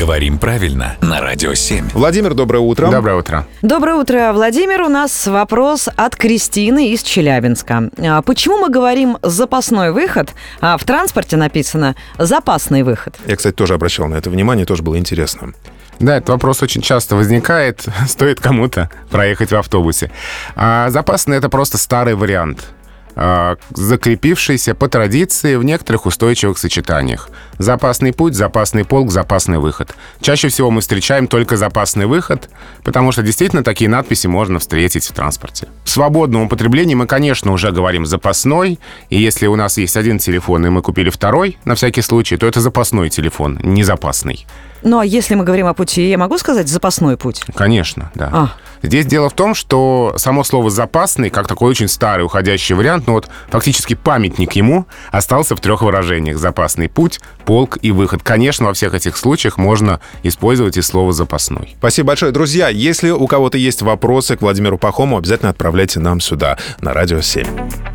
Говорим правильно на Радио 7. Владимир, доброе утро. Доброе утро. Доброе утро, Владимир. У нас вопрос от Кристины из Челябинска. А Почему мы говорим «запасной выход», а в транспорте написано «запасный выход»? Я, кстати, тоже обращал на это внимание, тоже было интересно. Да, этот вопрос очень часто возникает, стоит кому-то проехать в автобусе. А запасный — это просто старый вариант закрепившийся по традиции в некоторых устойчивых сочетаниях. Запасный путь, запасный полк, запасный выход. Чаще всего мы встречаем только запасный выход, потому что действительно такие надписи можно встретить в транспорте. В свободном употреблении мы, конечно, уже говорим запасной, и если у нас есть один телефон, и мы купили второй, на всякий случай, то это запасной телефон, не запасный. Ну, а если мы говорим о пути, я могу сказать «запасной путь»? Конечно, да. А. Здесь дело в том, что само слово «запасный», как такой очень старый уходящий вариант, но вот фактически памятник ему остался в трех выражениях. Запасный путь, полк и выход. Конечно, во всех этих случаях можно использовать и слово «запасной». Спасибо большое. Друзья, если у кого-то есть вопросы к Владимиру Пахому, обязательно отправляйте нам сюда, на Радио 7.